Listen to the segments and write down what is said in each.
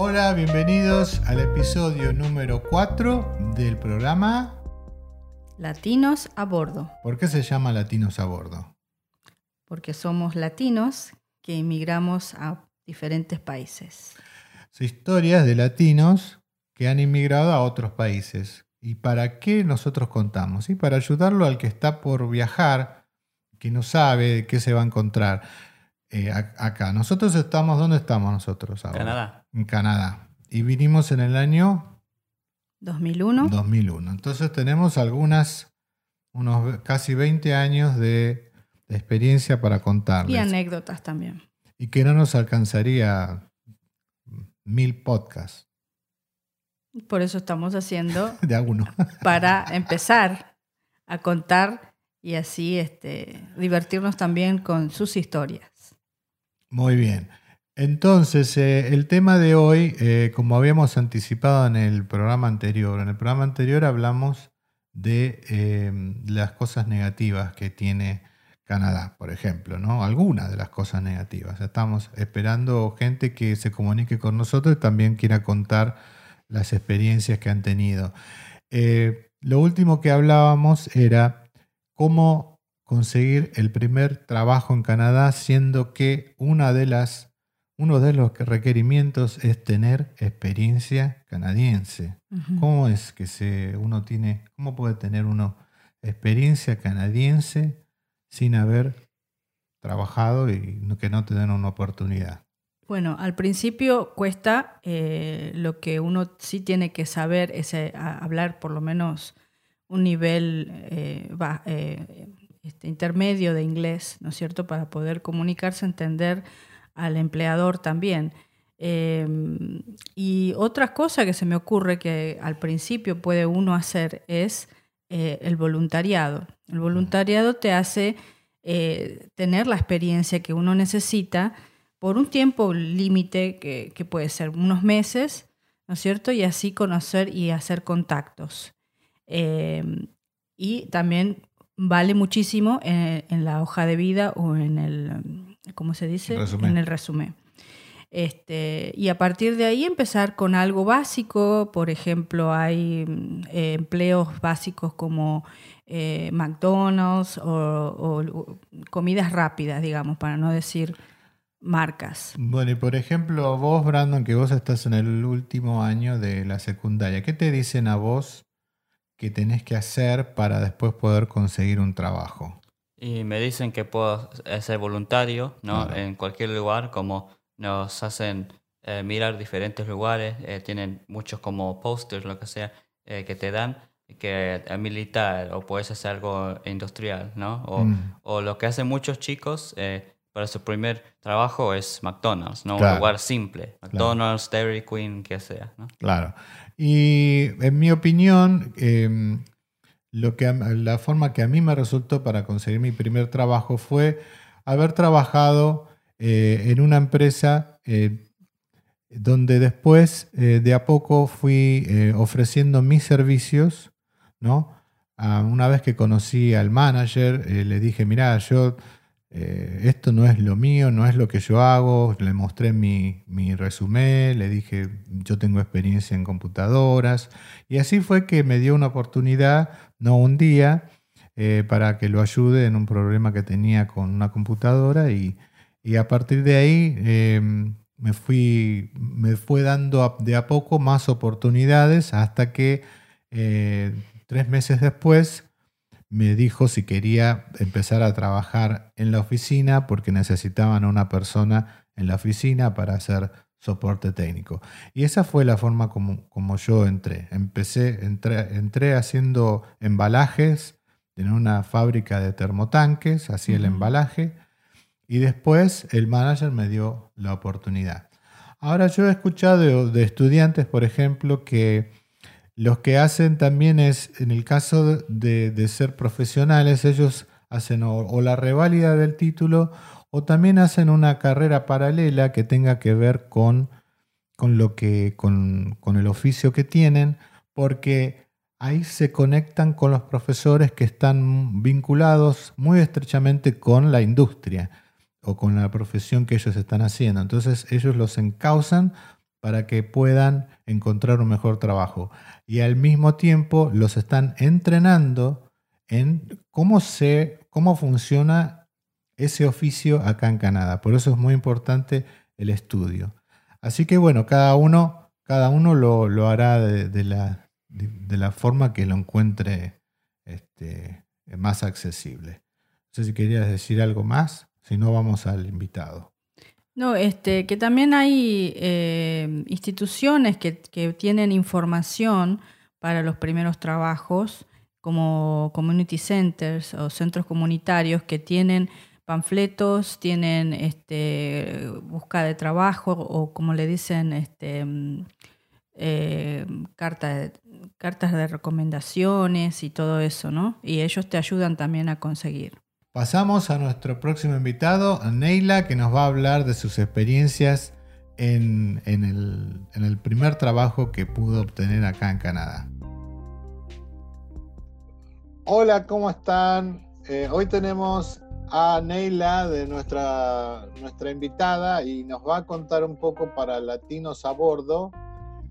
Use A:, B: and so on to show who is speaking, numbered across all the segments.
A: Hola, bienvenidos al episodio número 4 del programa
B: Latinos a bordo.
A: ¿Por qué se llama Latinos a bordo?
B: Porque somos latinos que emigramos a diferentes países.
A: Son historias de latinos que han inmigrado a otros países. ¿Y para qué nosotros contamos? Y para ayudarlo al que está por viajar, que no sabe qué se va a encontrar eh, acá. Nosotros estamos, ¿dónde estamos nosotros ahora?
C: Canadá.
A: En Canadá. Y vinimos en el año
B: 2001.
A: 2001. Entonces tenemos algunas, unos casi 20 años de, de experiencia para contarles.
B: Y anécdotas también.
A: Y que no nos alcanzaría mil podcasts.
B: Por eso estamos haciendo
A: De alguno.
B: para empezar a contar y así este, divertirnos también con sus historias.
A: Muy bien. Entonces, eh, el tema de hoy, eh, como habíamos anticipado en el programa anterior, en el programa anterior hablamos de eh, las cosas negativas que tiene Canadá, por ejemplo, ¿no? Algunas de las cosas negativas. Estamos esperando gente que se comunique con nosotros y también quiera contar las experiencias que han tenido. lo último que hablábamos era cómo conseguir el primer trabajo en Canadá, siendo que una de las, uno de los requerimientos es tener experiencia canadiense. ¿Cómo es que se, uno tiene, cómo puede tener uno experiencia canadiense sin haber trabajado y que no te den una oportunidad?
B: Bueno, al principio cuesta, eh, lo que uno sí tiene que saber es eh, hablar por lo menos un nivel eh, este, intermedio de inglés, ¿no es cierto?, para poder comunicarse, entender al empleador también. Em, y otra cosa que se me ocurre que al principio puede uno hacer es eh, el voluntariado. El voluntariado te hace eh, tener la experiencia que uno necesita por un tiempo límite que, que, puede ser unos meses, ¿no es cierto? Y así conocer y hacer contactos. Em, y también vale muchísimo en, la hoja de vida o en el, ¿cómo se dice? En el resumen. Este, y a partir de ahí empezar con algo básico, por ejemplo, hay eh, empleos básicos como eh, McDonald's o, comidas rápidas, digamos, para no decir marcas.
A: Bueno, y por ejemplo, vos, Brandon, que vos estás en el último año de la secundaria, ¿qué te dicen a vos que tenés que hacer para después poder conseguir un trabajo?
C: Y me dicen que puedo ser voluntario ¿no? en cualquier lugar, como nos hacen eh, mirar diferentes lugares, eh, tienen muchos como posters, lo que sea, eh, que te dan, que es militar o puedes hacer algo industrial, ¿no? O, mm. o lo que hacen muchos chicos para su primer trabajo es McDonald's, ¿no? Un lugar simple, McDonald's, Dairy Queen, que sea, ¿no?
A: Claro. Y en mi opinión, em, lo que, la forma que a mí me resultó para conseguir mi primer trabajo fue haber trabajado eh, en una empresa eh, donde después eh, de a poco fui ofreciendo mis servicios, ¿no? Ah, una vez que conocí al manager, le dije, mira, yo eh, esto no es lo mío, no es lo que yo hago, le mostré mi, mi resumen, le dije, yo tengo experiencia en computadoras, y así fue que me dio una oportunidad, no un día, eh, para que lo ayude en un problema que tenía con una computadora, y, a partir de ahí em, me, fui, me fue dando de a poco más oportunidades hasta que eh, tres meses después me dijo si quería empezar a trabajar en la oficina porque necesitaban a una persona en la oficina para hacer soporte técnico. Y esa fue la forma como, como yo entré. Empecé, entré, entré haciendo embalajes en una fábrica de termotanques, hacía el embalaje, y después el manager me dio la oportunidad. Ahora yo he escuchado de estudiantes, por ejemplo, que los que hacen también es, en el caso de, ser profesionales, ellos hacen o, la reválida del título o también hacen una carrera paralela que tenga que ver con, con lo que, con, con el oficio que tienen, porque ahí se conectan con los profesores que están vinculados muy estrechamente con la industria o con la profesión que ellos están haciendo. Entonces ellos los encausan para que puedan encontrar un mejor trabajo. Y al mismo tiempo los están entrenando en cómo, se, cómo funciona ese oficio acá en Canadá. Por eso es muy importante el estudio. Así que bueno, cada uno, cada uno lo, hará de, la, de, la, forma que lo encuentre este, más accesible. No sé si querías decir algo más, si no vamos al invitado.
B: No, este, que también hay eh, instituciones que, tienen información para los primeros trabajos, como community centers o centros comunitarios que tienen panfletos, tienen este, busca de trabajo o como le dicen, este, mm, eh, cartas de recomendaciones y todo eso, ¿no? Y ellos te ayudan también a conseguir.
A: Pasamos a nuestro próximo invitado, Neila, que nos va a hablar de sus experiencias en, el, primer trabajo que pudo obtener acá en Canadá.
D: Hola, ¿cómo están? Eh, hoy tenemos a Neila de nuestra, nuestra invitada y nos va a contar un poco para Latinos a Bordo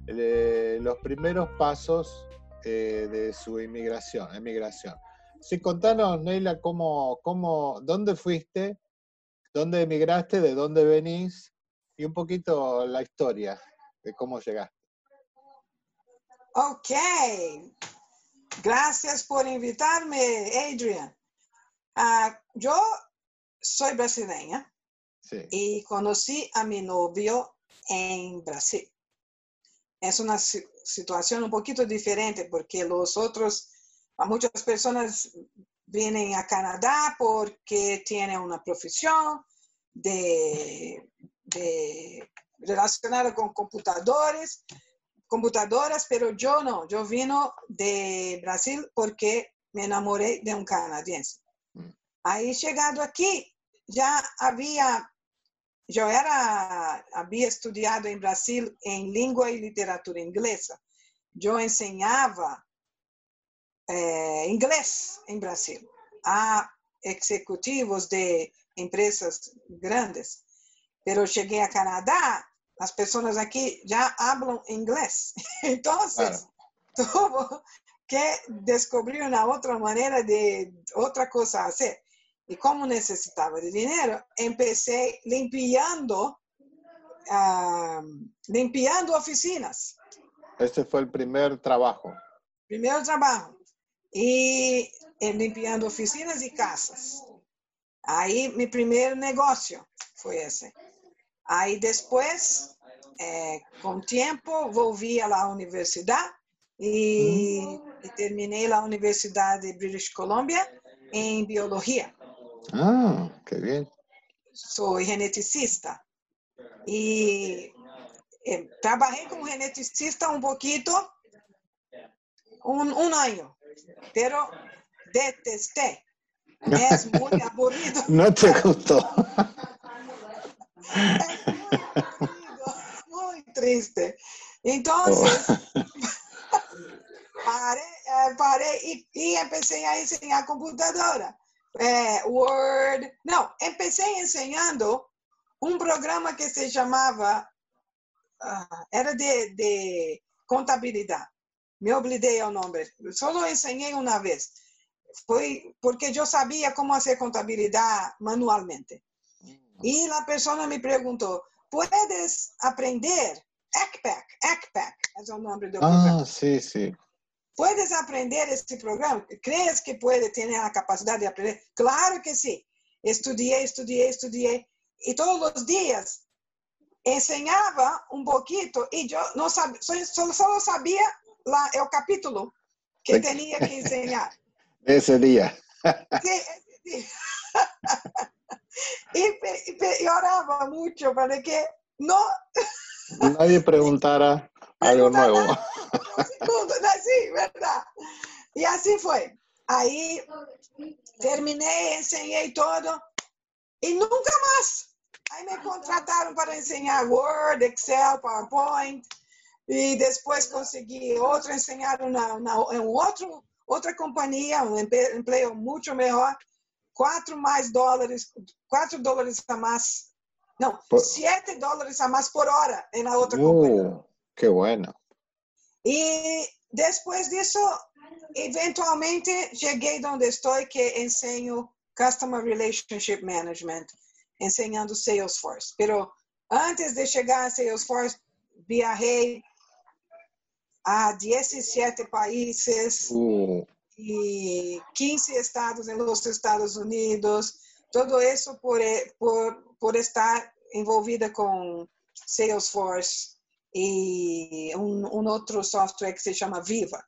D: eh, los primeros pasos eh, de su inmigración, emigración. Sí, contanos, Neila, cómo, cómo, dónde fuiste, dónde emigraste, de dónde venís y un poquito la historia de cómo llegaste.
E: Ok, gracias por invitarme, Adrian. Ah, yo soy brasileña y conocí a mi novio en Brasil. Es una situación un poquito diferente porque los otros muchas personas vienen a Canadá porque tienen una profesión de, relacionada con computadores, computadoras, pero yo no, yo vino de Brasil porque me enamoré de un canadiense. Mm. Ahí llegado aquí, ya había, yo era, había estudiado en Brasil en lengua y literatura inglesa. Yo enseñaba é, inglês em Brasil. Há executivos de empresas grandes, pero cheguei a Canadá, as pessoas aqui já falam inglês. Então, claro. tuve que descobrir uma outra maneira de outra coisa a fazer. E como necessitava de dinheiro, comecei limpando, uh, limpando oficinas.
D: Esse foi o primeiro trabalho.
E: Primeiro trabalho e limpiando oficinas e casas. Aí, meu primeiro negócio foi esse. Aí, depois, é, com o tempo, volvi à universidade e, hum. e, terminei a Universidade de British Columbia em biologia.
D: Ah, que bem.
E: Sou geneticista. E, e trabalhei como geneticista um pouquinho, um, um ano pero detesté. Es muy aburrido.
D: No te gustó.
E: Es muy aburrido, muy triste. Entonces, oh. paré, eh, paré y, y, empecé a enseñar computadora. Eh, Word. No, empecé enseñando un programa que se llamaba, uh, era de, de contabilidad. Me olvidei o nome. Só ensinei uma vez. Foi porque eu sabia como fazer contabilidade manualmente. E a pessoa me perguntou: ¿puedes aprender? ECPAC, ECPAC é o nome do ah, programa.
D: Ah, sim, sim.
E: ¿Puedes aprender este programa? ¿Crees que puede tener la capacidad de aprender? Claro que sí. Estudié, estudié, estudié. Y todos los días enseñaba un poquito y yo no sabía, solo, solo sabía lá é o capítulo que tinha que ensinar.
D: Esse dia.
E: Sim, esse dia. E, e, e orava muito para que não...
D: Nadie preguntara algo nuevo.
E: Sim, verdade. E assim foi. Aí terminei, ensinei todo e nunca mais. Aí me contrataram para ensinar Word, Excel, PowerPoint. E depois consegui outro ensinar na, na, em outro, outra companhia, um emprego muito melhor, quatro mais dólares, quatro dólares a mais No, 7 dólares a más por hora otra compañía. Uh,
D: qué bueno.
E: Y después de eso, eventualmente llegué donde estoy que enseño Customer Relationship Management, enseñando Salesforce. Pero antes de llegar a Salesforce, viajé a 17 países uh. y 15 estados en los Estados Unidos. Todo eso por, por, por estar envolvida con Salesforce y un, un, otro software que se llama Viva.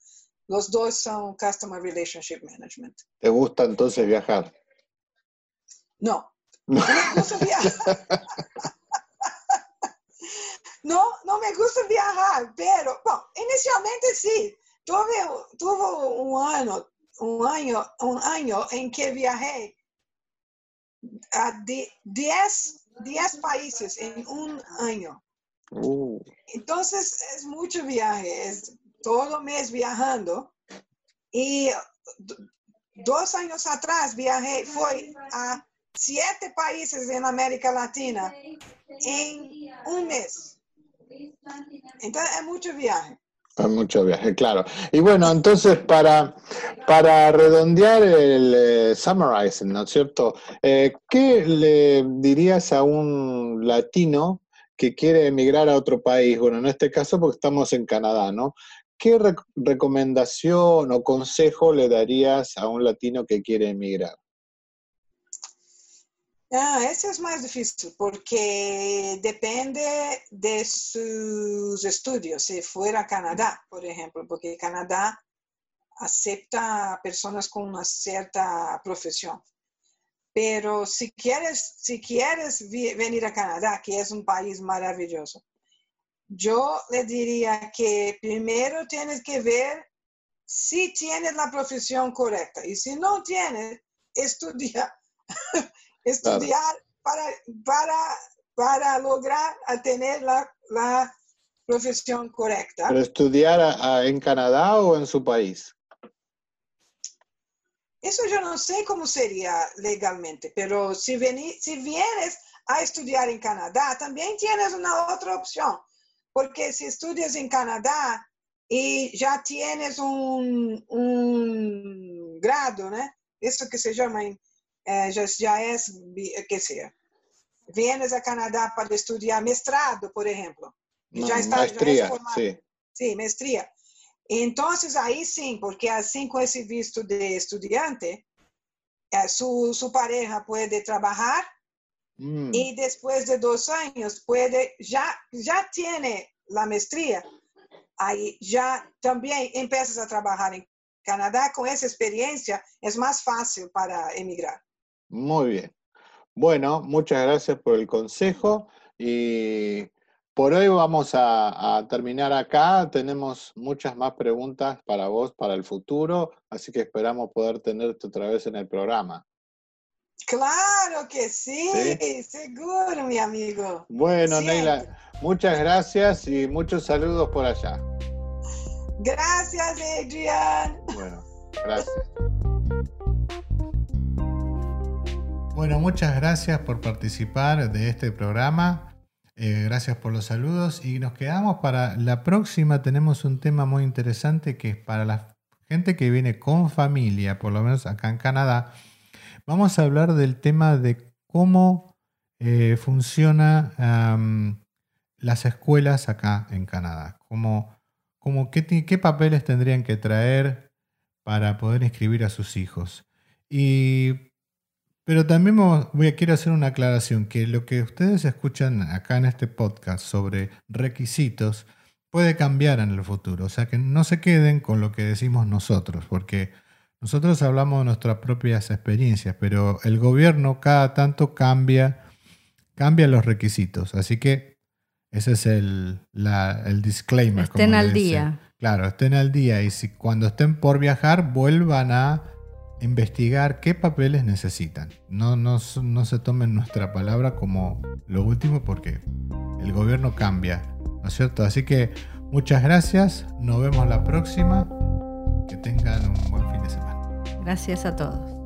E: Los dos son Customer Relationship Management.
D: ¿Te gusta entonces viajar?
E: Me gusta viajar. No, no me gusta viajar, pero inicialmente sí. Tuve, tuve un año, un año, un año en que viajé a 10 países en un año. Uh. Entonces es mucho viaje, es todo mes viajando. Y dos años atrás viajé, fui a siete países en América Latina en un mes. Entonces es mucho viaje.
D: Es mucho viaje, claro. Y bueno, entonces para, para redondear el eh, summarizing, ¿no es cierto? Eh, ¿Qué le dirías a un latino que quiere emigrar a otro país? Bueno, en este caso porque estamos en Canadá, ¿no? ¿Qué recomendación o consejo le darías a un latino que quiere emigrar?
E: Ah, ese es más difícil porque depende de sus estudios. Si fuera Canadá, por ejemplo, porque Canadá acepta personas con una cierta profesión. Pero si quieres, si quieres venir a Canadá, que es un país maravilloso, yo le diría que primero tienes que ver si tienes la profesión correcta. Y si no tienes, estudia estudiar para, para, para lograr tener la, la profesión correcta.
D: ¿Pero estudiar en Canadá o en su país?
E: Eso yo no sé cómo sería legalmente, pero si, si vienes a estudiar en Canadá, también tienes una otra opción, porque si estudias en Canadá y ya tienes un, un grado, ¿no? Eso que se llama en, eh, ya, ya, es, que sea, vienes a Canadá para estudiar mestrado, por ejemplo.
D: ya está, maestría, sí.
E: Sí, maestría. Entonces ahí sí, porque así con ese visto de estudiante, eh, su, su, pareja puede trabajar mm. y después de dos años puede, ya, ya tiene la maestría, ahí ya también empiezas a trabajar en Canadá con esa experiencia, es más fácil para emigrar.
D: Muy bien. Bueno, muchas gracias por el consejo y por hoy vamos a, terminar acá. Tenemos muchas más preguntas para vos para el futuro, así que esperamos poder tenerte otra vez en el programa.
E: Claro que sí, seguro, mi amigo.
D: Bueno, Neila, muchas gracias y muchos saludos por allá.
E: Gracias, Adrián.
D: Bueno, gracias.
A: Bueno, muchas gracias por participar de este programa. Eh, gracias por los saludos y nos quedamos para la próxima. Tenemos un tema muy interesante que es para la gente que viene con familia, por lo menos acá en Canadá. Vamos a hablar del tema de cómo eh, funcionan las escuelas acá en Canadá. Cómo, qué, qué papeles tendrían que traer para poder inscribir a sus hijos. Y pero también voy a, quiero hacer una aclaración, que lo que ustedes escuchan acá en este podcast sobre requisitos puede cambiar en el futuro. O sea, que no se queden con lo que decimos nosotros, porque nosotros hablamos de nuestras propias experiencias, pero el gobierno cada tanto cambia, cambia los requisitos. Así que ese es el, el disclaimer.
B: Estén al día.
A: Claro, estén al día y si cuando estén por viajar vuelvan a investigar qué papeles necesitan. No, no, no se tomen nuestra palabra como lo último porque el gobierno cambia, ¿no es cierto? Así que muchas gracias, nos vemos la próxima, que tengan un buen fin de semana.
B: Gracias a todos.